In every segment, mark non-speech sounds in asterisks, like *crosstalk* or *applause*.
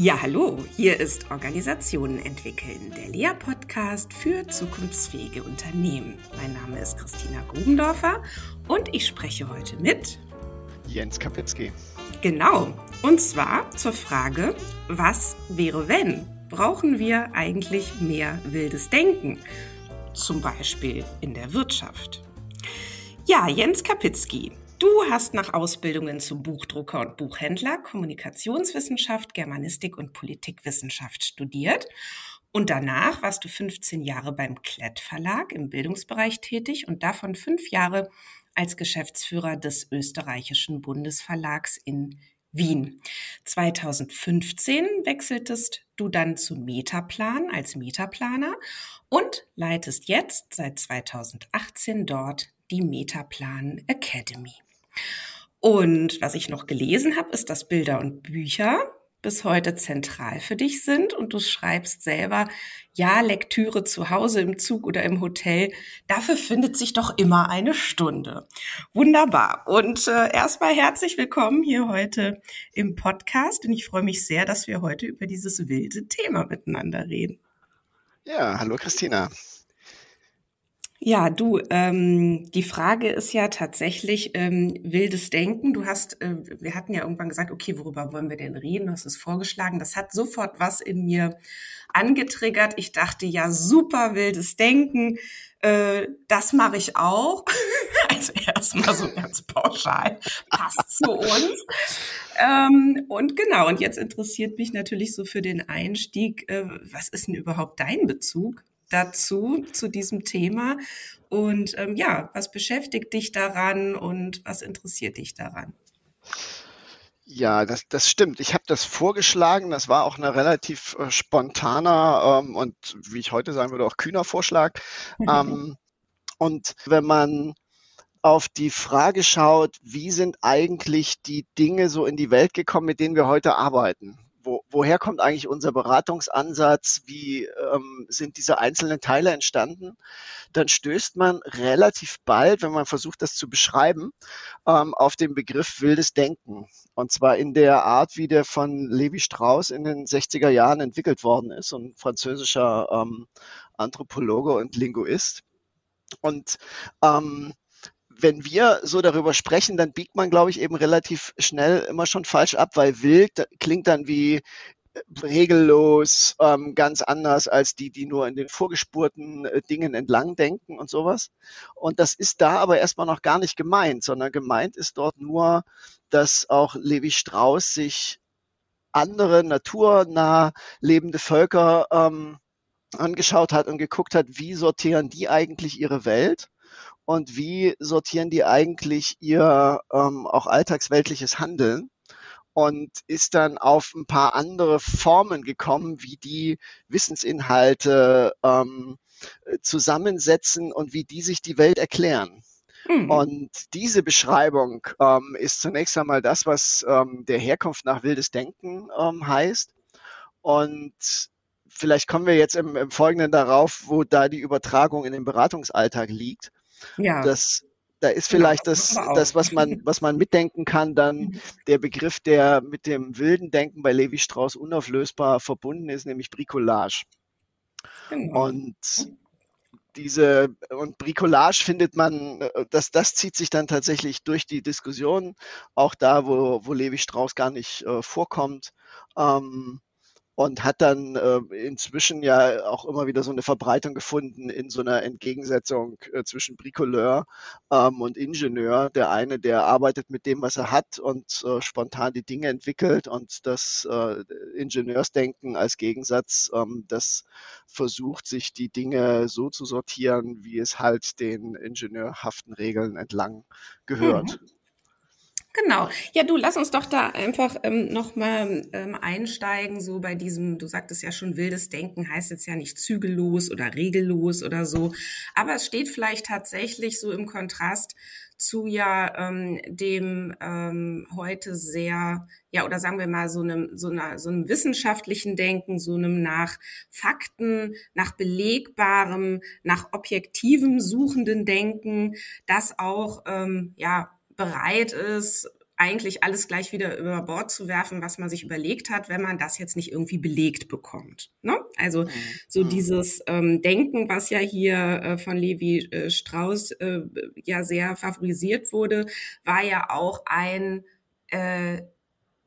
Ja, hallo, hier ist Organisationen entwickeln, der Lea-Podcast für zukunftsfähige Unternehmen. Mein Name ist Christina Grubendorfer und ich spreche heute mit Jens Kapitzky. Genau, und zwar zur Frage, was wäre wenn? Brauchen wir eigentlich mehr wildes Denken? Zum Beispiel in der Wirtschaft. Ja, Jens Kapitzky, Du hast nach Ausbildungen zum Buchdrucker und Buchhändler Kommunikationswissenschaft, Germanistik und Politikwissenschaft studiert. Und danach warst du 15 Jahre beim Klett Verlag im Bildungsbereich tätig und davon fünf Jahre als Geschäftsführer des österreichischen Bundesverlags in Wien. 2015 wechseltest du dann zu Metaplan als Metaplaner und leitest jetzt seit 2018 dort die Metaplan Academy. Und was ich noch gelesen habe, ist, dass Bilder und Bücher bis heute zentral für dich sind und du schreibst selber, ja, Lektüre zu Hause im Zug oder im Hotel, dafür findet sich doch immer eine Stunde. Wunderbar. Und äh, erstmal herzlich willkommen hier heute im Podcast und ich freue mich sehr, dass wir heute über dieses wilde Thema miteinander reden. Ja, hallo Christina. Ja, du, ähm, die Frage ist ja tatsächlich ähm, wildes Denken. Du hast, äh, wir hatten ja irgendwann gesagt, okay, worüber wollen wir denn reden? Du hast es vorgeschlagen. Das hat sofort was in mir angetriggert. Ich dachte, ja, super wildes Denken. Äh, das mache ich auch. *laughs* also erstmal so ganz pauschal. Passt zu uns. Ähm, und genau, und jetzt interessiert mich natürlich so für den Einstieg, äh, was ist denn überhaupt dein Bezug dazu, zu diesem Thema. Und ähm, ja, was beschäftigt dich daran und was interessiert dich daran? Ja, das, das stimmt. Ich habe das vorgeschlagen. Das war auch ein relativ äh, spontaner ähm, und, wie ich heute sagen würde, auch kühner Vorschlag. *laughs* ähm, und wenn man auf die Frage schaut, wie sind eigentlich die Dinge so in die Welt gekommen, mit denen wir heute arbeiten? Wo, woher kommt eigentlich unser Beratungsansatz, wie ähm, sind diese einzelnen Teile entstanden, dann stößt man relativ bald, wenn man versucht, das zu beschreiben, ähm, auf den Begriff wildes Denken. Und zwar in der Art, wie der von Levi Strauss in den 60er Jahren entwickelt worden ist, ein französischer ähm, Anthropologe und Linguist. Und ähm, wenn wir so darüber sprechen, dann biegt man, glaube ich, eben relativ schnell immer schon falsch ab, weil wild klingt dann wie äh, regellos, ähm, ganz anders als die, die nur in den vorgespurten äh, Dingen entlang denken und sowas. Und das ist da aber erstmal noch gar nicht gemeint, sondern gemeint ist dort nur, dass auch Levi Strauss sich andere naturnah lebende Völker ähm, angeschaut hat und geguckt hat, wie sortieren die eigentlich ihre Welt und wie sortieren die eigentlich ihr ähm, auch alltagsweltliches Handeln und ist dann auf ein paar andere Formen gekommen, wie die Wissensinhalte ähm, zusammensetzen und wie die sich die Welt erklären. Mhm. Und diese Beschreibung ähm, ist zunächst einmal das, was ähm, der Herkunft nach wildes Denken ähm, heißt. Und vielleicht kommen wir jetzt im, im Folgenden darauf, wo da die Übertragung in den Beratungsalltag liegt. Ja. Das, da ist genau, vielleicht genau, das, das, das, was man, was man mitdenken kann, dann mhm. der Begriff, der mit dem wilden Denken bei Levi Strauss unauflösbar verbunden ist, nämlich Bricolage. Genau. Und diese und Bricolage findet man, das, das zieht sich dann tatsächlich durch die Diskussion, auch da, wo, wo Levi Strauss gar nicht äh, vorkommt. Ähm, und hat dann äh, inzwischen ja auch immer wieder so eine Verbreitung gefunden in so einer Entgegensetzung äh, zwischen Bricoleur ähm, und Ingenieur. Der eine, der arbeitet mit dem, was er hat und äh, spontan die Dinge entwickelt und das äh, Ingenieursdenken als Gegensatz, ähm, das versucht, sich die Dinge so zu sortieren, wie es halt den ingenieurhaften Regeln entlang gehört. Mhm. Genau. Ja, du, lass uns doch da einfach ähm, nochmal ähm, einsteigen, so bei diesem, du sagtest ja schon, wildes Denken heißt jetzt ja nicht zügellos oder regellos oder so, aber es steht vielleicht tatsächlich so im Kontrast zu ja ähm, dem ähm, heute sehr, ja, oder sagen wir mal so einem, so einer, so einem wissenschaftlichen Denken, so einem nach Fakten, nach belegbarem, nach objektivem suchenden Denken, das auch, ähm, ja, bereit ist, eigentlich alles gleich wieder über Bord zu werfen, was man sich überlegt hat, wenn man das jetzt nicht irgendwie belegt bekommt. Ne? Also mhm. so mhm. dieses ähm, Denken, was ja hier äh, von Levi äh, Strauss äh, ja sehr favorisiert wurde, war ja auch ein äh,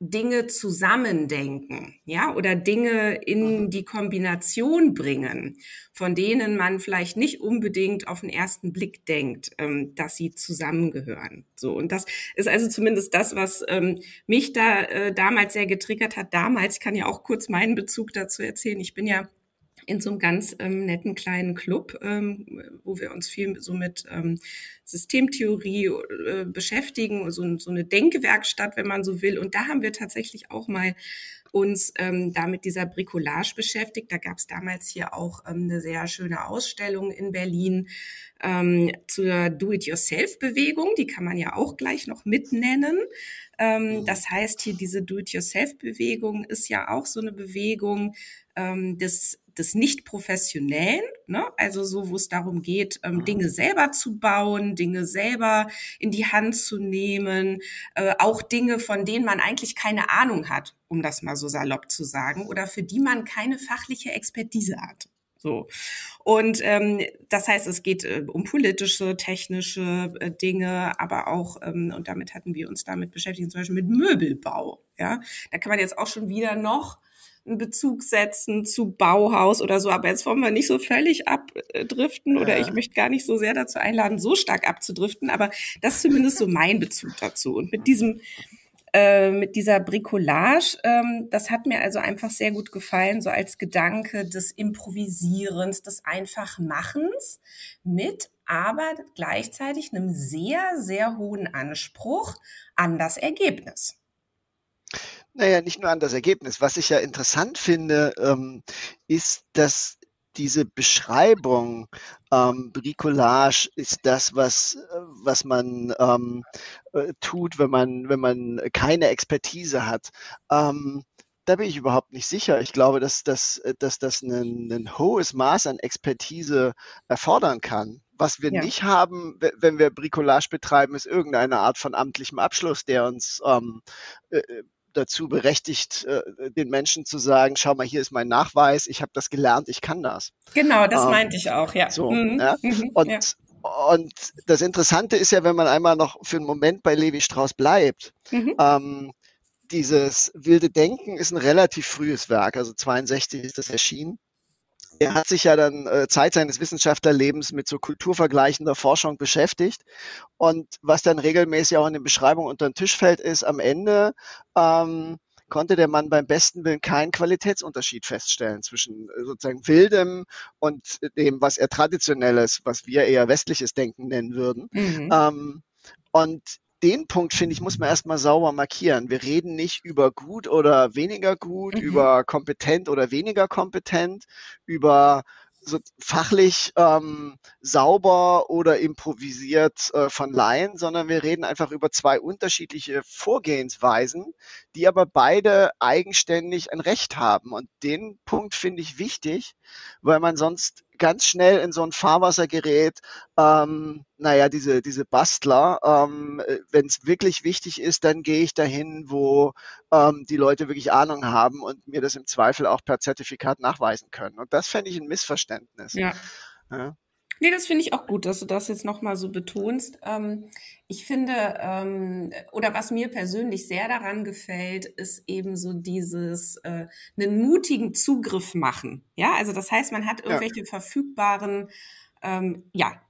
Dinge zusammendenken, ja, oder Dinge in mhm. die Kombination bringen, von denen man vielleicht nicht unbedingt auf den ersten Blick denkt, ähm, dass sie zusammengehören. So und das ist also zumindest das, was ähm, mich da äh, damals sehr getriggert hat. Damals, ich kann ja auch kurz meinen Bezug dazu erzählen. Ich bin ja in so einem ganz ähm, netten kleinen Club, ähm, wo wir uns viel so mit ähm, Systemtheorie äh, beschäftigen, so, so eine Denkewerkstatt, wenn man so will. Und da haben wir tatsächlich auch mal uns ähm, da mit dieser Bricolage beschäftigt. Da gab es damals hier auch ähm, eine sehr schöne Ausstellung in Berlin ähm, zur Do-it-yourself-Bewegung. Die kann man ja auch gleich noch mitnennen. Ähm, mhm. das heißt, hier diese Do-it-yourself-Bewegung ist ja auch so eine Bewegung ähm, des des Nicht-Professionellen, ne? also so, wo es darum geht, ähm, mhm. Dinge selber zu bauen, Dinge selber in die Hand zu nehmen, äh, auch Dinge, von denen man eigentlich keine Ahnung hat, um das mal so salopp zu sagen, oder für die man keine fachliche Expertise hat. So. Und ähm, das heißt, es geht äh, um politische, technische äh, Dinge, aber auch, ähm, und damit hatten wir uns damit beschäftigt, zum Beispiel mit Möbelbau. Ja, da kann man jetzt auch schon wieder noch einen Bezug setzen zu Bauhaus oder so. Aber jetzt wollen wir nicht so völlig abdriften oder ich möchte gar nicht so sehr dazu einladen, so stark abzudriften. Aber das ist zumindest so mein Bezug dazu. Und mit diesem äh, mit dieser Bricolage, ähm, das hat mir also einfach sehr gut gefallen, so als Gedanke des Improvisierens, des Einfachmachens mit aber gleichzeitig einem sehr, sehr hohen Anspruch an das Ergebnis. Naja, nicht nur an das Ergebnis. Was ich ja interessant finde, ähm, ist, dass diese Beschreibung, ähm, Bricolage ist das, was, was man ähm, äh, tut, wenn man, wenn man keine Expertise hat. Ähm, da bin ich überhaupt nicht sicher. Ich glaube, dass, dass, dass das ein, ein hohes Maß an Expertise erfordern kann. Was wir ja. nicht haben, wenn wir Bricolage betreiben, ist irgendeine Art von amtlichem Abschluss, der uns ähm, äh, dazu berechtigt, äh, den Menschen zu sagen, schau mal, hier ist mein Nachweis, ich habe das gelernt, ich kann das. Genau, das ähm, meinte ich auch, ja. So, mhm. ja? Mhm, und, ja. und das Interessante ist ja, wenn man einmal noch für einen Moment bei Levi Strauss bleibt, mhm. ähm, dieses wilde Denken ist ein relativ frühes Werk, also 62 ist das erschienen er hat sich ja dann äh, Zeit seines Wissenschaftlerlebens mit so kulturvergleichender Forschung beschäftigt. Und was dann regelmäßig auch in den Beschreibungen unter den Tisch fällt, ist am Ende ähm, konnte der Mann beim besten Willen keinen Qualitätsunterschied feststellen zwischen äh, sozusagen wildem und dem, was er traditionelles, was wir eher westliches Denken nennen würden. Mhm. Ähm, und den Punkt, finde ich, muss man erstmal sauber markieren. Wir reden nicht über gut oder weniger gut, mhm. über kompetent oder weniger kompetent, über so fachlich ähm, sauber oder improvisiert äh, von Laien, sondern wir reden einfach über zwei unterschiedliche Vorgehensweisen, die aber beide eigenständig ein Recht haben. Und den Punkt finde ich wichtig, weil man sonst ganz schnell in so ein Fahrwasser gerät, ähm, naja, diese, diese Bastler, ähm, wenn es wirklich wichtig ist, dann gehe ich dahin, wo ähm, die Leute wirklich Ahnung haben und mir das im Zweifel auch per Zertifikat nachweisen können. Und das fände ich ein Missverständnis. Ja. ja. Nee, das finde ich auch gut, dass du das jetzt nochmal so betonst. Ähm, ich finde, ähm, oder was mir persönlich sehr daran gefällt, ist eben so dieses äh, einen mutigen Zugriff machen. Ja, also das heißt, man hat irgendwelche ja. verfügbaren ähm, ja,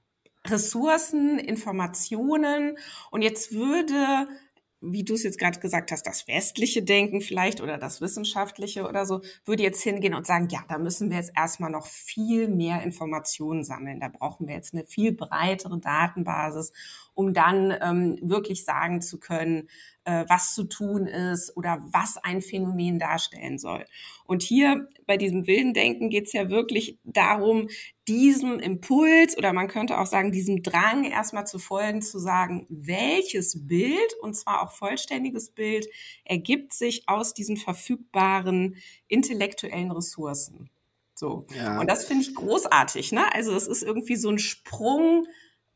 Ressourcen, Informationen und jetzt würde wie du es jetzt gerade gesagt hast, das westliche Denken vielleicht oder das wissenschaftliche oder so, würde jetzt hingehen und sagen, ja, da müssen wir jetzt erstmal noch viel mehr Informationen sammeln. Da brauchen wir jetzt eine viel breitere Datenbasis, um dann ähm, wirklich sagen zu können, äh, was zu tun ist oder was ein Phänomen darstellen soll. Und hier bei diesem wilden Denken geht es ja wirklich darum, diesem Impuls oder man könnte auch sagen, diesem Drang erstmal zu folgen, zu sagen, welches Bild, und zwar auch vollständiges Bild, ergibt sich aus diesen verfügbaren intellektuellen Ressourcen. So. Ja. Und das finde ich großartig, ne? Also es ist irgendwie so ein Sprung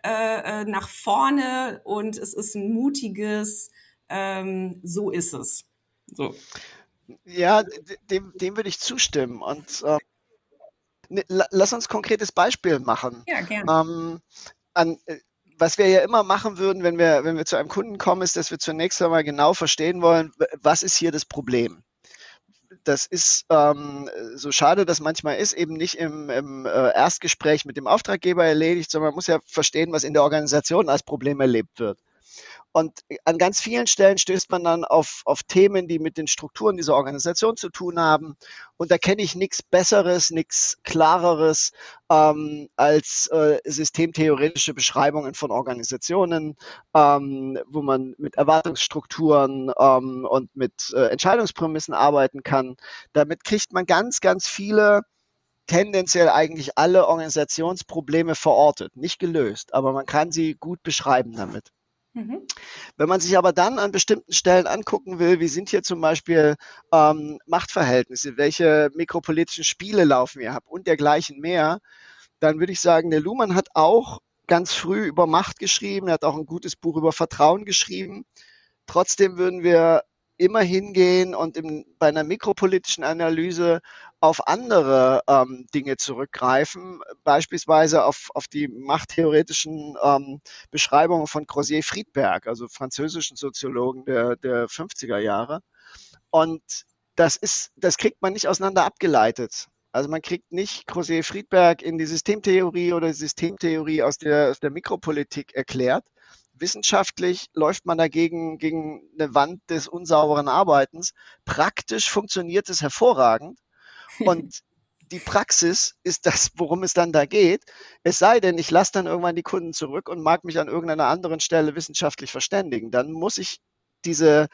äh, äh nach vorne und es ist ein mutiges ähm, so ist es. So. Ja, dem, dem würde ich zustimmen. Und äh, ne, lass uns ein konkretes Beispiel machen. Ja, gerne. Ähm, an, äh, was wir ja immer machen würden, wenn wir, wenn wir zu einem Kunden kommen, ist, dass wir zunächst einmal genau verstehen wollen, was ist hier das Problem? Das ist ähm, so schade, das manchmal ist, eben nicht im, im äh, Erstgespräch mit dem Auftraggeber erledigt, sondern man muss ja verstehen, was in der Organisation als Problem erlebt wird. Und an ganz vielen Stellen stößt man dann auf, auf Themen, die mit den Strukturen dieser Organisation zu tun haben. Und da kenne ich nichts Besseres, nichts Klareres ähm, als äh, systemtheoretische Beschreibungen von Organisationen, ähm, wo man mit Erwartungsstrukturen ähm, und mit äh, Entscheidungsprämissen arbeiten kann. Damit kriegt man ganz, ganz viele tendenziell eigentlich alle Organisationsprobleme verortet, nicht gelöst, aber man kann sie gut beschreiben damit. Mhm. Wenn man sich aber dann an bestimmten Stellen angucken will, wie sind hier zum Beispiel ähm, Machtverhältnisse, welche mikropolitischen Spiele laufen wir ab und dergleichen mehr, dann würde ich sagen, der Luhmann hat auch ganz früh über Macht geschrieben, er hat auch ein gutes Buch über Vertrauen geschrieben. Trotzdem würden wir immer hingehen und im, bei einer mikropolitischen Analyse auf andere ähm, Dinge zurückgreifen, beispielsweise auf, auf die machttheoretischen ähm, Beschreibungen von Crozier Friedberg, also französischen Soziologen der, der 50er Jahre. Und das ist, das kriegt man nicht auseinander abgeleitet. Also man kriegt nicht Crozier Friedberg in die Systemtheorie oder Systemtheorie aus der, aus der Mikropolitik erklärt, Wissenschaftlich läuft man dagegen gegen eine Wand des unsauberen Arbeitens. Praktisch funktioniert es hervorragend. Und die Praxis ist das, worum es dann da geht. Es sei denn, ich lasse dann irgendwann die Kunden zurück und mag mich an irgendeiner anderen Stelle wissenschaftlich verständigen. Dann muss ich diese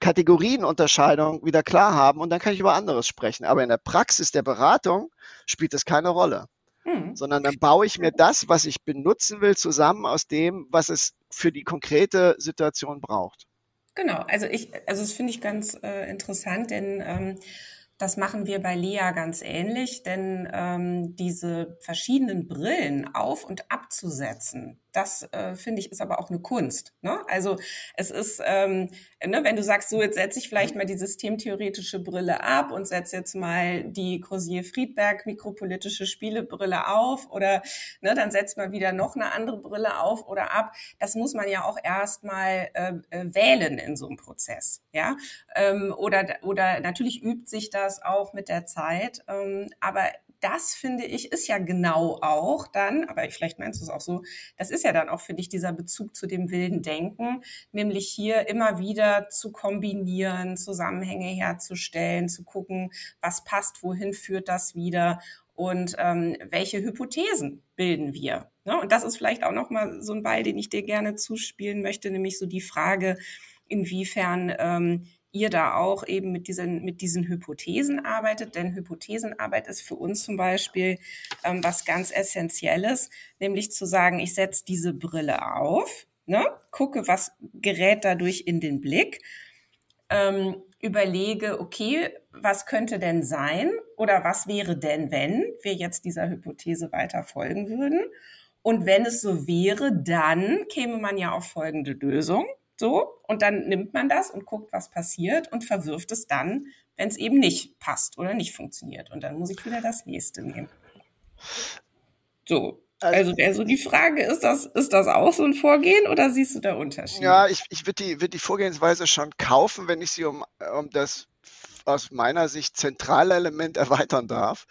Kategorienunterscheidung wieder klar haben und dann kann ich über anderes sprechen. Aber in der Praxis der Beratung spielt das keine Rolle. Mhm. Sondern dann baue ich mir das, was ich benutzen will, zusammen aus dem, was es für die konkrete Situation braucht. Genau, also ich, also das finde ich ganz äh, interessant, denn ähm, das machen wir bei Lea ganz ähnlich, denn ähm, diese verschiedenen Brillen auf und abzusetzen, das äh, finde ich ist aber auch eine Kunst. Ne? Also es ist, ähm, ne, wenn du sagst, so jetzt setze ich vielleicht mal die systemtheoretische Brille ab und setze jetzt mal die Crozier-Friedberg mikropolitische Spielebrille auf oder ne, dann setzt man wieder noch eine andere Brille auf oder ab. Das muss man ja auch erstmal äh, äh, wählen in so einem Prozess, ja. Ähm, oder oder natürlich übt sich das auch mit der Zeit, ähm, aber das finde ich ist ja genau auch dann, aber vielleicht meinst du es auch so, das ist ja dann auch für dich dieser Bezug zu dem wilden Denken, nämlich hier immer wieder zu kombinieren, Zusammenhänge herzustellen, zu gucken, was passt, wohin führt das wieder und ähm, welche Hypothesen bilden wir. Ne? Und das ist vielleicht auch nochmal so ein Ball, den ich dir gerne zuspielen möchte, nämlich so die Frage, inwiefern ähm, ihr da auch eben mit diesen, mit diesen Hypothesen arbeitet. Denn Hypothesenarbeit ist für uns zum Beispiel ähm, was ganz Essentielles, nämlich zu sagen, ich setze diese Brille auf, ne, gucke, was gerät dadurch in den Blick, ähm, überlege, okay, was könnte denn sein oder was wäre denn, wenn wir jetzt dieser Hypothese weiter folgen würden? Und wenn es so wäre, dann käme man ja auf folgende Lösung. So, und dann nimmt man das und guckt, was passiert und verwirft es dann, wenn es eben nicht passt oder nicht funktioniert. Und dann muss ich wieder das nächste nehmen. So, also wäre so die Frage, ist das, ist das auch so ein Vorgehen oder siehst du da Unterschiede? Ja, ich, ich würde die, würd die Vorgehensweise schon kaufen, wenn ich sie um, um das aus meiner Sicht zentrale Element erweitern darf,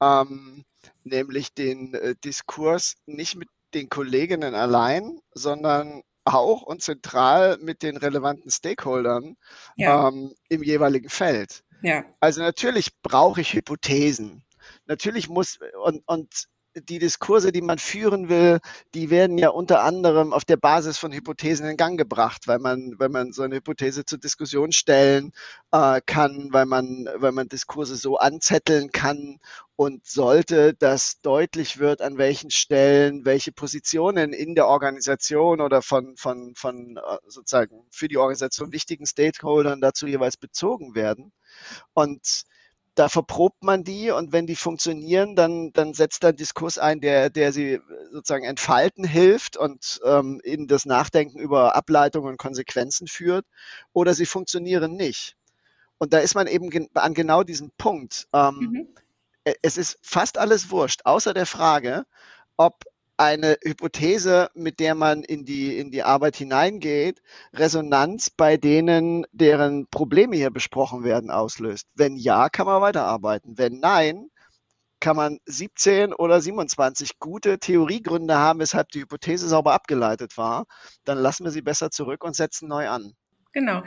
ähm, nämlich den äh, Diskurs nicht mit den Kolleginnen allein, sondern auch und zentral mit den relevanten Stakeholdern ja. ähm, im jeweiligen Feld. Ja. Also natürlich brauche ich Hypothesen. Natürlich muss und, und die Diskurse, die man führen will, die werden ja unter anderem auf der Basis von Hypothesen in Gang gebracht, weil man, weil man so eine Hypothese zur Diskussion stellen äh, kann, weil man, weil man Diskurse so anzetteln kann und sollte, dass deutlich wird, an welchen Stellen welche Positionen in der Organisation oder von, von, von äh, sozusagen für die Organisation wichtigen Stakeholdern dazu jeweils bezogen werden. Und da verprobt man die und wenn die funktionieren, dann, dann setzt da Diskurs ein, der, der sie sozusagen entfalten hilft und ähm, in das Nachdenken über Ableitungen und Konsequenzen führt oder sie funktionieren nicht. Und da ist man eben gen an genau diesem Punkt. Ähm, mhm. E, es ist fast alles wurscht, außer der Frage, ob eine Hypothese, mit der man in die, in die Arbeit hineingeht, Resonanz bei denen, deren Probleme hier besprochen werden, auslöst. Wenn ja, kann man weiterarbeiten. Wenn nein, kann man 17 oder 27 gute Theoriegründe haben, weshalb die Hypothese sauber abgeleitet war. Dann lassen wir sie besser zurück und setzen neu an. Genau.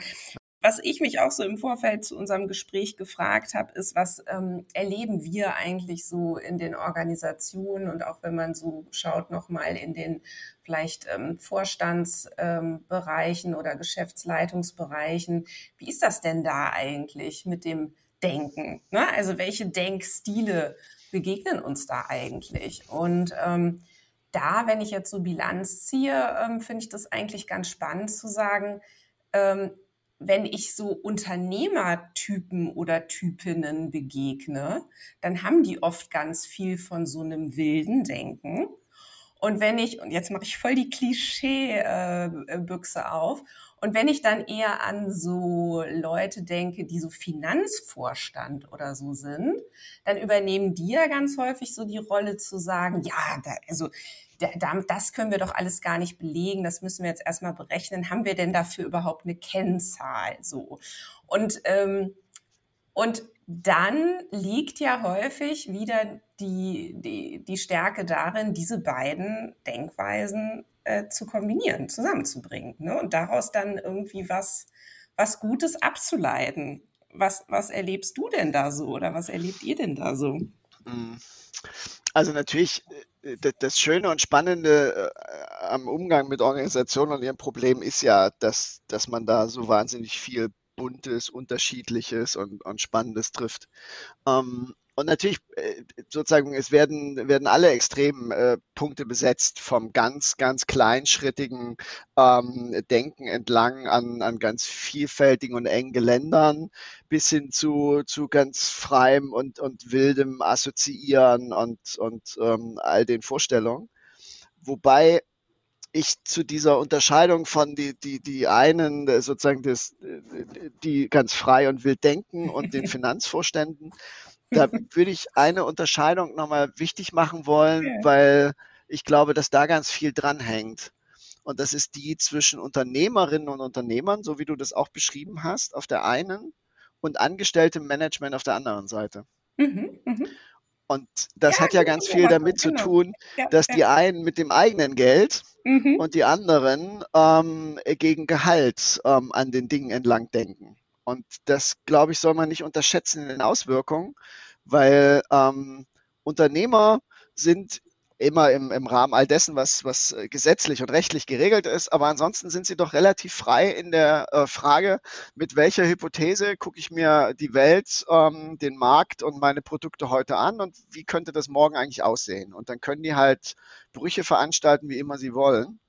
Was ich mich auch so im Vorfeld zu unserem Gespräch gefragt habe, ist, was ähm, erleben wir eigentlich so in den Organisationen und auch wenn man so schaut nochmal in den vielleicht ähm, Vorstandsbereichen ähm, oder Geschäftsleitungsbereichen. Wie ist das denn da eigentlich mit dem Denken? Ne? Also welche Denkstile begegnen uns da eigentlich? Und ähm, da, wenn ich jetzt so Bilanz ziehe, ähm, finde ich das eigentlich ganz spannend zu sagen, ähm, wenn ich so Unternehmertypen oder Typinnen begegne, dann haben die oft ganz viel von so einem wilden Denken. Und wenn ich, und jetzt mache ich voll die Klischee-Büchse äh, auf, und wenn ich dann eher an so Leute denke, die so Finanzvorstand oder so sind, dann übernehmen die ja ganz häufig so die Rolle zu sagen, ja, da, also das können wir doch alles gar nicht belegen, das müssen wir jetzt erstmal berechnen. Haben wir denn dafür überhaupt eine Kennzahl? So. Und, ähm, und dann liegt ja häufig wieder die, die, die Stärke darin, diese beiden Denkweisen äh, zu kombinieren, zusammenzubringen ne? und daraus dann irgendwie was, was Gutes abzuleiten. Was, was erlebst du denn da so oder was erlebt ihr denn da so? Mhm. Also natürlich, äh, das Schöne und Spannende äh, am Umgang mit Organisationen und ihren Problemen ist ja, dass, dass man da so wahnsinnig viel Buntes, Unterschiedliches und, und Spannendes trifft. Ähm, und natürlich, äh, sozusagen, es werden, werden alle extremen äh, Punkte besetzt, vom ganz, ganz kleinschrittigen ähm, Denken entlang an, an ganz vielfältigen und engen Geländern bis hin zu, zu ganz freiem und, und wildem Assoziieren und, und ähm, all den Vorstellungen. Wobei ich zu dieser Unterscheidung von die, die, die einen äh, sozusagen das, die ganz frei und wild denken und den *laughs* Finanzvorständen da würde ich eine Unterscheidung nochmal wichtig machen wollen, weil ich glaube, dass da ganz viel dranhängt. Und das ist die zwischen Unternehmerinnen und Unternehmern, so wie du das auch beschrieben hast, auf der einen und angestelltem Management auf der anderen Seite. Mhm, mh. Und das ja, hat ja ganz viel damit genau. zu tun, ja, dass ja. die einen mit dem eigenen Geld mhm. und die anderen ähm, gegen Gehalt ähm, an den Dingen entlang denken. Und das, glaube ich, soll man nicht unterschätzen in den Auswirkungen, weil ähm, Unternehmer sind immer im, im Rahmen all dessen, was, was äh, gesetzlich und rechtlich geregelt ist. Aber ansonsten sind sie doch relativ frei in der äh, Frage, mit welcher Hypothese gucke ich mir die Welt, ähm, den Markt und meine Produkte heute an und wie könnte das morgen eigentlich aussehen. Und dann können die halt Brüche veranstalten, wie immer sie wollen.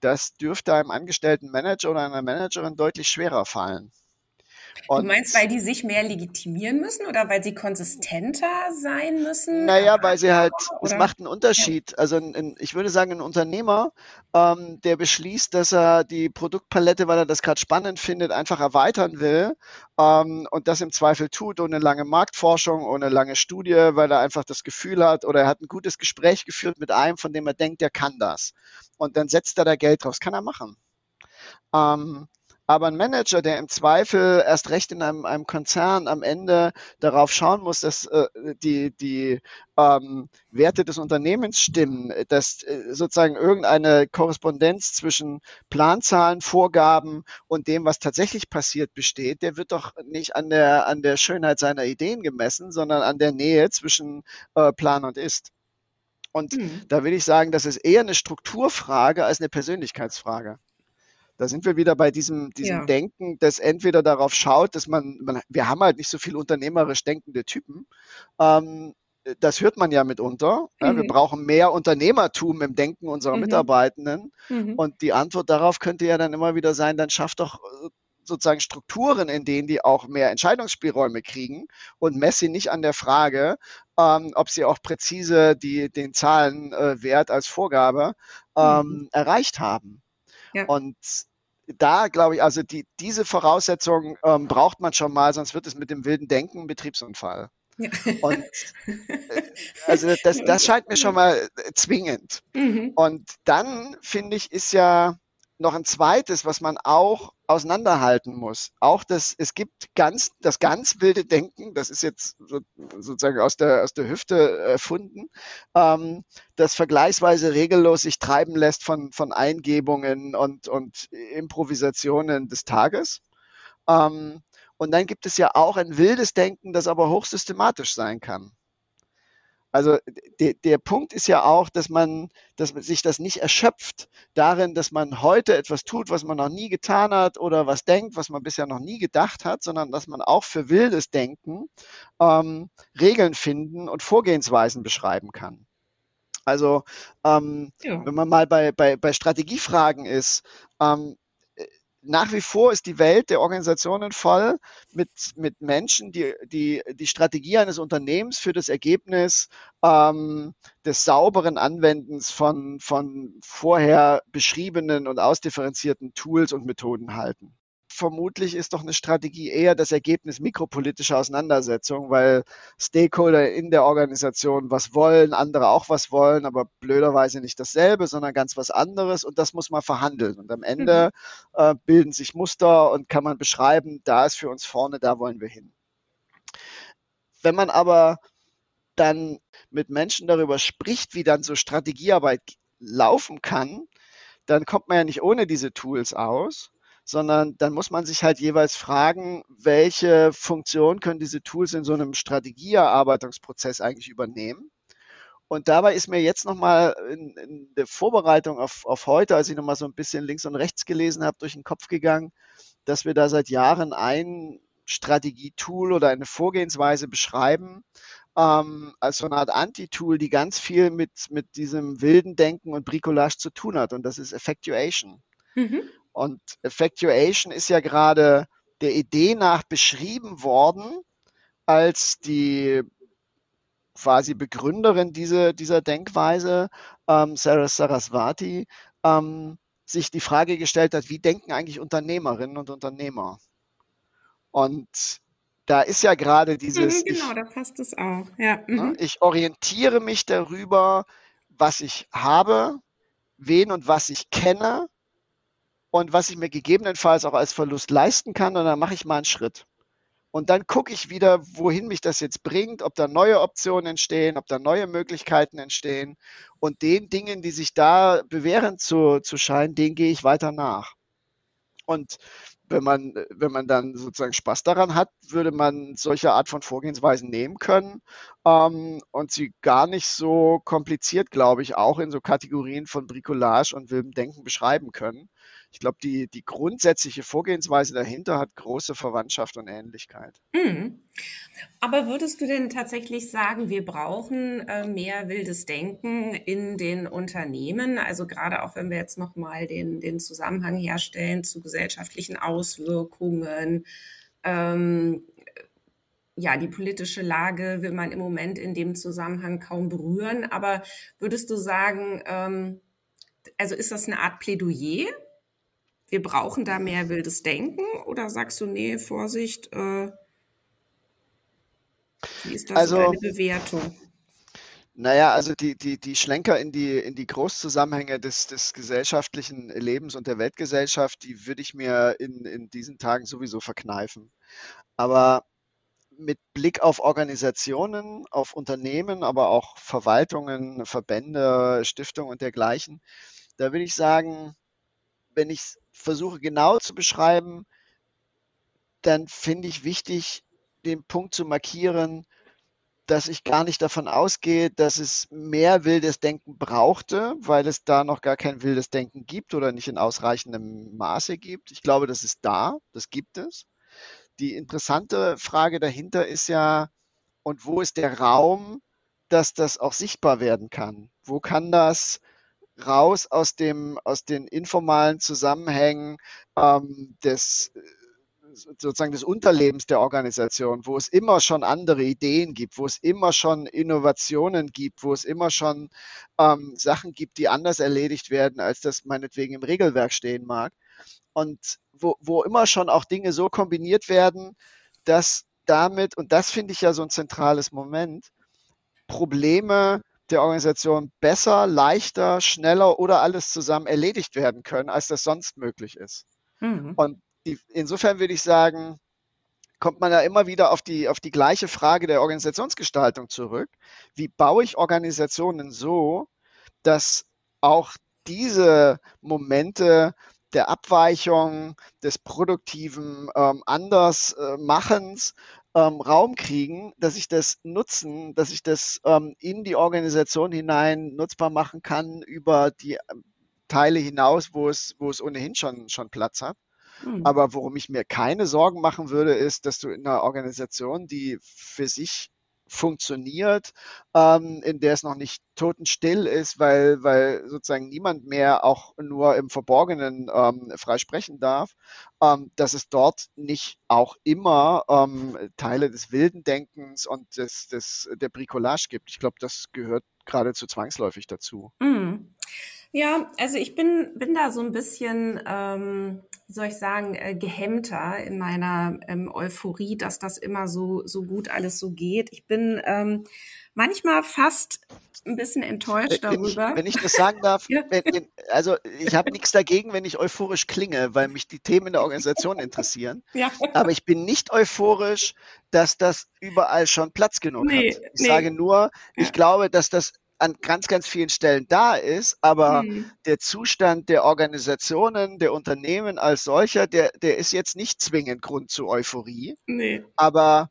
Das dürfte einem angestellten Manager oder einer Managerin deutlich schwerer fallen. Und du meinst, weil die sich mehr legitimieren müssen oder weil sie konsistenter sein müssen? Naja, weil sie halt, oder? es macht einen Unterschied. Ja. Also ein, ein, ich würde sagen, ein Unternehmer, ähm, der beschließt, dass er die Produktpalette, weil er das gerade spannend findet, einfach erweitern will ähm, und das im Zweifel tut, ohne lange Marktforschung, ohne lange Studie, weil er einfach das Gefühl hat oder er hat ein gutes Gespräch geführt mit einem, von dem er denkt, der kann das. Und dann setzt er da Geld draus. Kann er machen. Ähm, aber ein Manager, der im Zweifel erst recht in einem, einem Konzern am Ende darauf schauen muss, dass äh, die, die ähm, Werte des Unternehmens stimmen, dass äh, sozusagen irgendeine Korrespondenz zwischen Planzahlen, Vorgaben und dem, was tatsächlich passiert, besteht, der wird doch nicht an der, an der Schönheit seiner Ideen gemessen, sondern an der Nähe zwischen äh, Plan und Ist. Und mhm. da will ich sagen, das ist eher eine Strukturfrage als eine Persönlichkeitsfrage. Da sind wir wieder bei diesem, diesem ja. Denken, das entweder darauf schaut, dass man, man, wir haben halt nicht so viel unternehmerisch denkende Typen. Ähm, das hört man ja mitunter. Mhm. Ja, wir brauchen mehr Unternehmertum im Denken unserer mhm. Mitarbeitenden. Mhm. Und die Antwort darauf könnte ja dann immer wieder sein, dann schafft doch sozusagen Strukturen, in denen die auch mehr Entscheidungsspielräume kriegen und messe sie nicht an der Frage, ähm, ob sie auch präzise die, den Zahlenwert äh, als Vorgabe ähm, mhm. erreicht haben. Ja. Und da glaube ich, also die, diese Voraussetzungen ähm, braucht man schon mal, sonst wird es mit dem wilden Denken ein Betriebsunfall. Ja. Und äh, *laughs* also das, das scheint mir schon mal äh, zwingend. Mhm. Und dann finde ich, ist ja noch ein zweites, was man auch auseinanderhalten muss. Auch das, es gibt ganz, das ganz wilde Denken, das ist jetzt so, sozusagen aus der, aus der Hüfte erfunden, ähm, das vergleichsweise regellos sich treiben lässt von, von Eingebungen und, und Improvisationen des Tages. Ähm, und dann gibt es ja auch ein wildes Denken, das aber hochsystematisch sein kann. Also de, der Punkt ist ja auch, dass man, dass sich das nicht erschöpft darin, dass man heute etwas tut, was man noch nie getan hat oder was denkt, was man bisher noch nie gedacht hat, sondern dass man auch für wildes Denken ähm, Regeln finden und Vorgehensweisen beschreiben kann. Also ähm, ja. wenn man mal bei, bei, bei Strategiefragen ist, ähm, nach wie vor ist die Welt der Organisationen voll mit, mit Menschen, die, die die Strategie eines Unternehmens für das Ergebnis ähm, des sauberen Anwendens von, von vorher beschriebenen und ausdifferenzierten Tools und Methoden halten vermutlich ist doch eine Strategie eher das Ergebnis mikropolitischer Auseinandersetzungen, weil Stakeholder in der Organisation was wollen, andere auch was wollen, aber blöderweise nicht dasselbe, sondern ganz was anderes und das muss man verhandeln. Und am Ende mhm. äh, bilden sich Muster und kann man beschreiben, da ist für uns vorne, da wollen wir hin. Wenn man aber dann mit Menschen darüber spricht, wie dann so Strategiearbeit laufen kann, dann kommt man ja nicht ohne diese Tools aus sondern dann muss man sich halt jeweils fragen, welche Funktion können diese Tools in so einem Strategieerarbeitungsprozess eigentlich übernehmen. Und dabei ist mir jetzt nochmal in, in der Vorbereitung auf, auf heute, als ich nochmal so ein bisschen links und rechts gelesen habe, durch den Kopf gegangen, dass wir da seit Jahren ein Strategietool oder eine Vorgehensweise beschreiben, ähm, als so eine Art Anti-Tool, die ganz viel mit, mit diesem wilden Denken und Bricolage zu tun hat. Und das ist Effectuation. Mhm. Und Effectuation ist ja gerade der Idee nach beschrieben worden als die quasi Begründerin diese, dieser Denkweise, ähm, Sarah Saraswati, ähm, sich die Frage gestellt hat, wie denken eigentlich Unternehmerinnen und Unternehmer? Und da ist ja gerade dieses. Mhm, genau, ich, da passt es auch. Ja. Ne, mhm. Ich orientiere mich darüber, was ich habe, wen und was ich kenne und was ich mir gegebenenfalls auch als Verlust leisten kann und dann mache ich mal einen Schritt. Und dann gucke ich wieder, wohin mich das jetzt bringt, ob da neue Optionen entstehen, ob da neue Möglichkeiten entstehen. Und den Dingen, die sich da bewährend zu, zu scheinen, denen gehe ich weiter nach. Und wenn man, wenn man dann sozusagen Spaß daran hat, würde man solche Art von Vorgehensweisen nehmen können ähm, und sie gar nicht so kompliziert, glaube ich, auch in so Kategorien von Bricolage und wildem Denken beschreiben können ich glaube, die, die grundsätzliche Vorgehensweise dahinter hat große Verwandtschaft und Ähnlichkeit. Mhm. Aber würdest du denn tatsächlich sagen, wir brauchen äh, mehr wildes Denken in den Unternehmen? Also gerade auch wenn wir jetzt nochmal den, den Zusammenhang herstellen zu gesellschaftlichen Auswirkungen. Ähm, ja, die politische Lage will man im Moment in dem Zusammenhang kaum berühren. Aber würdest du sagen, ähm, also ist das eine Art Plädoyer wir brauchen da mehr wildes Denken? Oder sagst du, nee, Vorsicht, äh, wie ist das also, deine Bewertung? Naja, also die, die, die Schlenker in die, in die Großzusammenhänge des, des gesellschaftlichen Lebens und der Weltgesellschaft, die würde ich mir in, in diesen Tagen sowieso verkneifen. Aber mit Blick auf Organisationen, auf Unternehmen, aber auch Verwaltungen, Verbände, Stiftungen und dergleichen, da würde ich sagen, wenn ich es versuche genau zu beschreiben, dann finde ich wichtig, den Punkt zu markieren, dass ich gar nicht davon ausgehe, dass es mehr wildes Denken brauchte, weil es da noch gar kein wildes Denken gibt oder nicht in ausreichendem Maße gibt. Ich glaube, das ist da, das gibt es. Die interessante Frage dahinter ist ja, und wo ist der Raum, dass das auch sichtbar werden kann? Wo kann das raus aus dem, aus den informalen Zusammenhängen ähm, des sozusagen des Unterlebens der Organisation, wo es immer schon andere Ideen gibt, wo es immer schon Innovationen gibt, wo es immer schon ähm, Sachen gibt, die anders erledigt werden, als das meinetwegen im Regelwerk stehen mag. Und wo, wo immer schon auch Dinge so kombiniert werden, dass damit, und das finde ich ja so ein zentrales Moment, Probleme der Organisation besser, leichter, schneller oder alles zusammen erledigt werden können, als das sonst möglich ist. Mhm. Und die, insofern würde ich sagen, kommt man ja immer wieder auf die, auf die gleiche Frage der Organisationsgestaltung zurück. Wie baue ich Organisationen so, dass auch diese Momente der Abweichung, des produktiven ähm, Andersmachens ähm, Raum kriegen, dass ich das nutzen, dass ich das ähm, in die Organisation hinein nutzbar machen kann über die ähm, Teile hinaus, wo es, wo es ohnehin schon, schon Platz hat. Mhm. Aber worum ich mir keine Sorgen machen würde, ist, dass du in einer Organisation, die für sich funktioniert, ähm, in der es noch nicht totenstill ist, weil, weil sozusagen niemand mehr auch nur im Verborgenen ähm, frei sprechen darf, ähm, dass es dort nicht auch immer ähm, Teile des wilden Denkens und des, des, der Bricolage gibt. Ich glaube, das gehört geradezu zwangsläufig dazu. Mhm. Ja, also ich bin, bin da so ein bisschen, ähm, wie soll ich sagen, äh, gehemmter in meiner ähm, Euphorie, dass das immer so, so gut alles so geht. Ich bin ähm, manchmal fast ein bisschen enttäuscht wenn darüber. Ich, wenn ich das sagen darf, *laughs* ja. wenn, also ich habe nichts dagegen, wenn ich euphorisch klinge, weil mich die Themen der Organisation interessieren. *laughs* Ja. Aber ich bin nicht euphorisch, dass das überall schon Platz genug nee, hat. Ich nee. sage nur, ich glaube, dass das an ganz, ganz vielen Stellen da ist, aber mhm. der Zustand der Organisationen, der Unternehmen als solcher, der, der ist jetzt nicht zwingend Grund zu Euphorie. Nee. Aber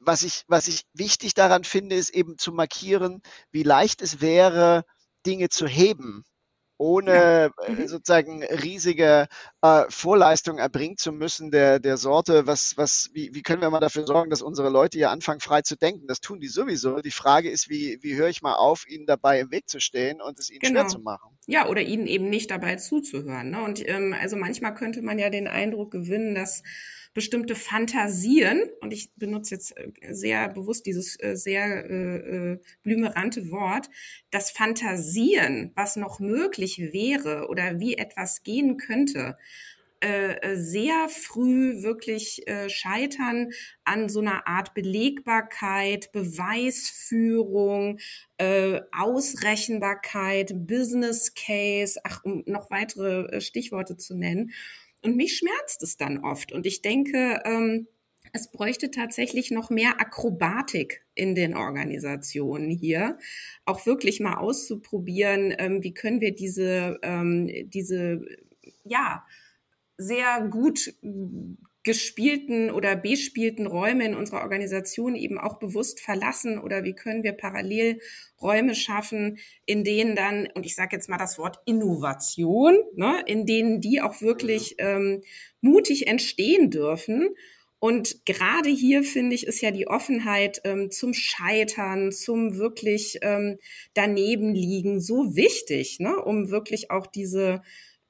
was ich, was ich wichtig daran finde, ist eben zu markieren, wie leicht es wäre, Dinge zu heben ohne ja. Äh, mhm. sozusagen riesige äh, Vorleistungen erbringen zu müssen der, der Sorte, was, was, wie, wie können wir mal dafür sorgen, dass unsere Leute hier anfangen, frei zu denken? Das tun die sowieso. Die Frage ist, wie, wie höre ich mal auf, ihnen dabei im Weg zu stehen und es ihnen genau. schwer zu machen? Ja, oder ihnen eben nicht dabei zuzuhören. Ne? Und ähm, also manchmal könnte man ja den Eindruck gewinnen, dass bestimmte Fantasien, und ich benutze jetzt äh, sehr bewusst dieses äh, sehr äh, äh, blümerante Wort, das Fantasieren, was noch möglich wäre oder wie etwas gehen könnte, sehr früh wirklich scheitern an so einer Art Belegbarkeit, Beweisführung, Ausrechenbarkeit, Business Case, ach, um noch weitere Stichworte zu nennen. Und mich schmerzt es dann oft. Und ich denke, ähm, es bräuchte tatsächlich noch mehr Akrobatik in den Organisationen hier, auch wirklich mal auszuprobieren, ähm, wie können wir diese, ähm, diese, ja, sehr gut gespielten oder bespielten Räume in unserer Organisation eben auch bewusst verlassen oder wie können wir parallel Räume schaffen, in denen dann, und ich sage jetzt mal das Wort Innovation, ne, in denen die auch wirklich ähm, mutig entstehen dürfen. Und gerade hier finde ich, ist ja die Offenheit ähm, zum Scheitern, zum wirklich ähm, daneben liegen so wichtig, ne, um wirklich auch diese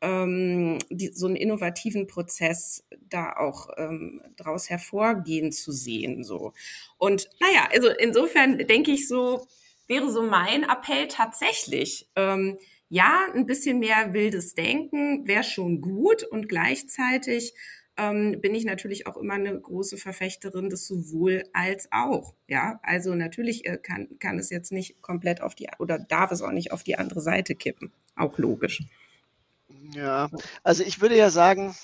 ähm, die, so einen innovativen Prozess da auch ähm, daraus hervorgehen zu sehen. So. Und naja, also insofern denke ich so, wäre so mein Appell tatsächlich, ähm, ja, ein bisschen mehr wildes Denken wäre schon gut und gleichzeitig ähm, bin ich natürlich auch immer eine große Verfechterin des sowohl als auch. Ja, also natürlich äh, kann, kann es jetzt nicht komplett auf die oder darf es auch nicht auf die andere Seite kippen. Auch logisch. Ja, also ich würde ja sagen,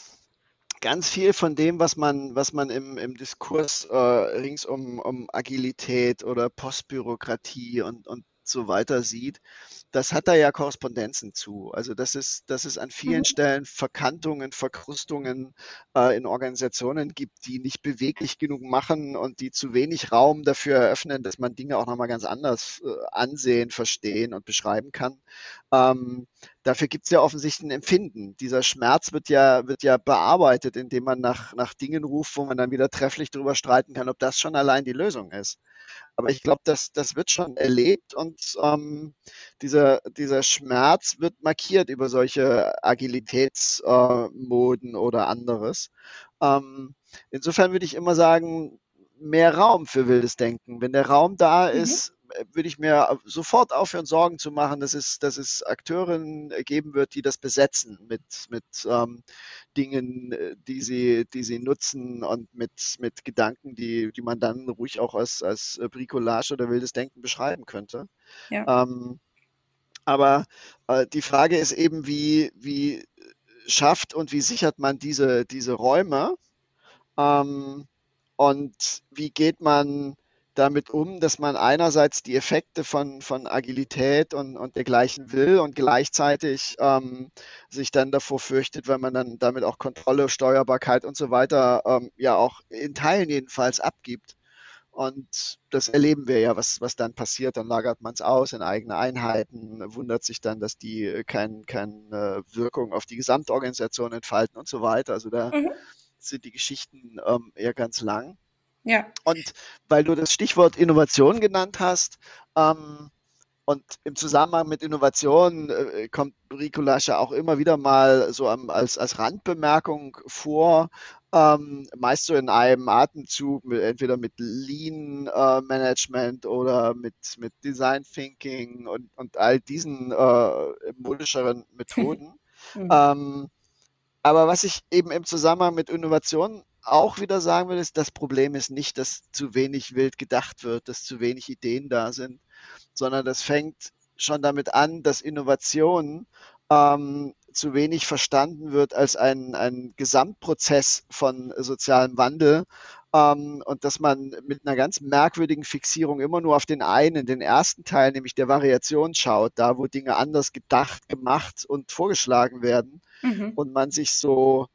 ganz viel von dem, was man, was man im, im Diskurs äh, rings um, um Agilität oder Postbürokratie und, und so weiter sieht, das hat da ja Korrespondenzen zu. Also das ist, dass es an vielen mhm. Stellen Verkantungen, Verkrustungen äh, in Organisationen gibt, die nicht beweglich genug machen und die zu wenig Raum dafür eröffnen, dass man Dinge auch nochmal ganz anders äh, ansehen, verstehen und beschreiben kann. Ähm, dafür gibt es ja offensichtlich ein Empfinden. Dieser Schmerz wird ja, wird ja bearbeitet, indem man nach, nach Dingen ruft, wo man dann wieder trefflich darüber streiten kann, ob das schon allein die Lösung ist. Aber ich glaube, das, das wird schon erlebt und ähm, dieser, dieser Schmerz wird markiert über solche Agilitätsmoden äh, oder anderes. Ähm, insofern würde ich immer sagen, mehr Raum für wildes Denken. Wenn der Raum da mhm. ist, würde ich mir sofort aufhören, Sorgen zu machen, dass es, dass es Akteurinnen geben wird, die das besetzen mit, mit ähm, Dingen, äh, die sie, die sie nutzen und mit, mit Gedanken, die, die man dann ruhig auch als, als Bricolage oder wildes Denken beschreiben könnte. Ja. Ähm, aber äh, die Frage ist eben, wie, wie schafft und wie sichert man diese, diese Räume? Ähm, und wie geht man damit um, dass man einerseits die Effekte von, von Agilität und, und dergleichen will und gleichzeitig ähm, sich dann davor fürchtet, weil man dann damit auch Kontrolle, Steuerbarkeit und so weiter ähm, ja auch in Teilen jedenfalls abgibt. Und das erleben wir ja, was, was dann passiert. Dann lagert man es aus in eigene Einheiten, wundert sich dann, dass die keine kein, Wirkung auf die Gesamtorganisation entfalten und so weiter. Also da mhm. sind die Geschichten ähm, eher ganz lang. Ja. Und weil du das Stichwort Innovation genannt hast, ähm, und im Zusammenhang mit Innovation äh, kommt Bricolage auch immer wieder mal so am, als, als Randbemerkung vor, ähm, meist so in einem Atemzug, mit, entweder mit Lean äh, Management oder mit, mit Design Thinking und, und all diesen äh, modischeren Methoden. *laughs* mhm. ähm, aber was ich eben im Zusammenhang mit Innovation auch wieder sagen will, ist, das Problem ist nicht, dass zu wenig wild gedacht wird, dass zu wenig Ideen da sind, sondern das fängt schon damit an, dass Innovation ähm, zu wenig verstanden wird als ein, ein Gesamtprozess von sozialem Wandel ähm, und dass man mit einer ganz merkwürdigen Fixierung immer nur auf den einen, den ersten Teil, nämlich der Variation schaut, da wo Dinge anders gedacht, gemacht und vorgeschlagen werden mhm. und man sich so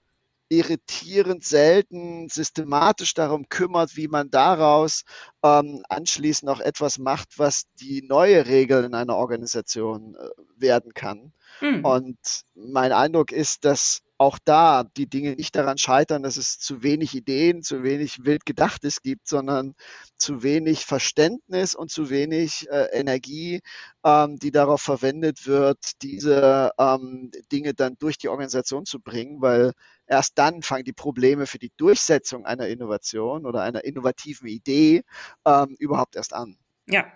irritierend selten systematisch darum kümmert, wie man daraus ähm, anschließend auch etwas macht, was die neue Regel in einer Organisation äh, werden kann. Mhm. Und mein Eindruck ist, dass auch da die Dinge nicht daran scheitern, dass es zu wenig Ideen, zu wenig wild Gedachtes gibt, sondern zu wenig Verständnis und zu wenig äh, Energie, ähm, die darauf verwendet wird, diese ähm, Dinge dann durch die Organisation zu bringen, weil erst dann fangen die Probleme für die Durchsetzung einer Innovation oder einer innovativen Idee ähm, überhaupt erst an. Ja,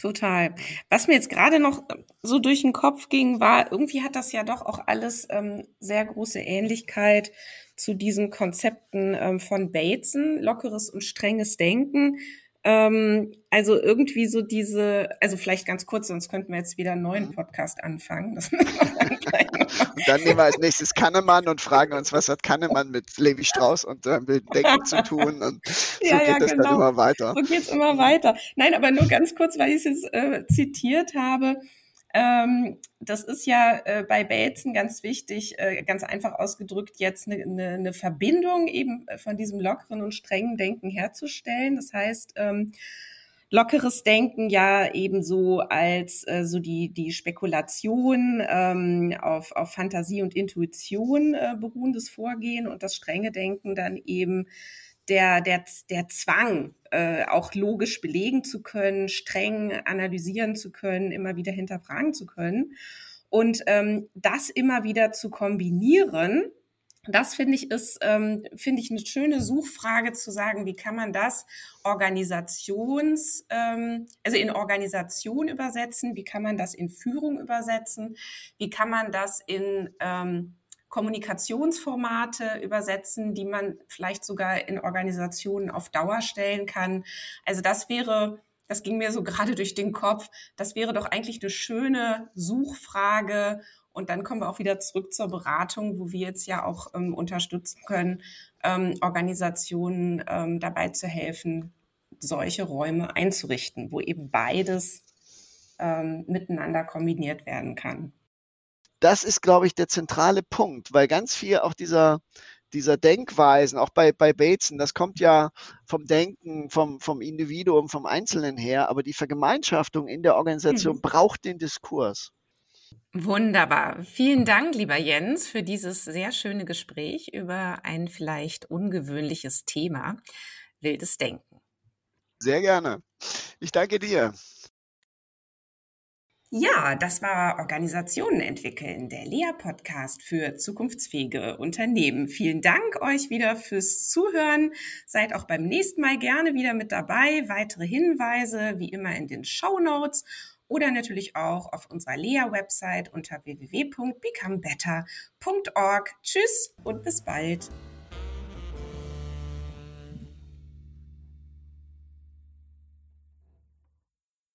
Total. Was mir jetzt gerade noch so durch den Kopf ging, war, irgendwie hat das ja doch auch alles ähm, sehr große Ähnlichkeit zu diesen Konzepten ähm, von Bateson, lockeres und strenges Denken. Ähm, also irgendwie so diese, also vielleicht ganz kurz, sonst könnten wir jetzt wieder einen neuen mhm. Podcast anfangen. *laughs* und dann nehmen wir als nächstes Kahnemann und fragen uns, was hat Kahnemann mit Levi Strauss und seinem wilden Denken zu tun? Und so ja, geht ja, es genau. dann immer weiter. So geht es immer weiter. Nein, aber nur ganz kurz, weil ich es jetzt äh, zitiert habe. Ähm, das ist ja äh, bei Bateson ganz wichtig, äh, ganz einfach ausgedrückt, jetzt eine, eine, eine Verbindung eben von diesem lockeren und strengen Denken herzustellen. Das heißt, ähm, lockeres Denken ja ebenso als äh, so die, die Spekulation ähm, auf, auf Fantasie und Intuition äh, beruhendes Vorgehen und das strenge Denken dann eben der, der, der Zwang, äh, auch logisch belegen zu können, streng analysieren zu können, immer wieder hinterfragen zu können. Und ähm, das immer wieder zu kombinieren, das finde ich ist, ähm, finde ich eine schöne Suchfrage zu sagen, wie kann man das Organisations, ähm, also in Organisation übersetzen, wie kann man das in Führung übersetzen, wie kann man das in ähm, Kommunikationsformate übersetzen, die man vielleicht sogar in Organisationen auf Dauer stellen kann. Also das wäre, das ging mir so *laughs* gerade durch den Kopf, das wäre doch eigentlich eine schöne Suchfrage. Und dann kommen wir auch wieder zurück zur Beratung, wo wir jetzt ja auch ähm, unterstützen können, ähm, Organisationen ähm, dabei zu helfen, solche Räume einzurichten, wo eben beides ähm, miteinander kombiniert werden kann das ist, glaube ich, der zentrale Punkt, weil ganz viel auch dieser, dieser Denkweisen, auch bei, bei Bateson, das kommt ja vom Denken, vom, vom Individuum, vom Einzelnen her, aber die Vergemeinschaftung in der Organisation mhm. braucht den Diskurs. Wunderbar. Vielen Dank, lieber Jens, für dieses sehr schöne Gespräch über ein vielleicht ungewöhnliches Thema, wildes Denken. Sehr gerne. Ich danke dir. Ja, das war Organisationen entwickeln, der Lea-Podcast für zukunftsfähige Unternehmen. Vielen Dank euch wieder fürs Zuhören. Seid auch beim nächsten Mal gerne wieder mit dabei. Weitere Hinweise wie immer in den Show Notes oder natürlich auch auf unserer Lea-Website unter www.becomebetter.org. Tschüss und bis bald.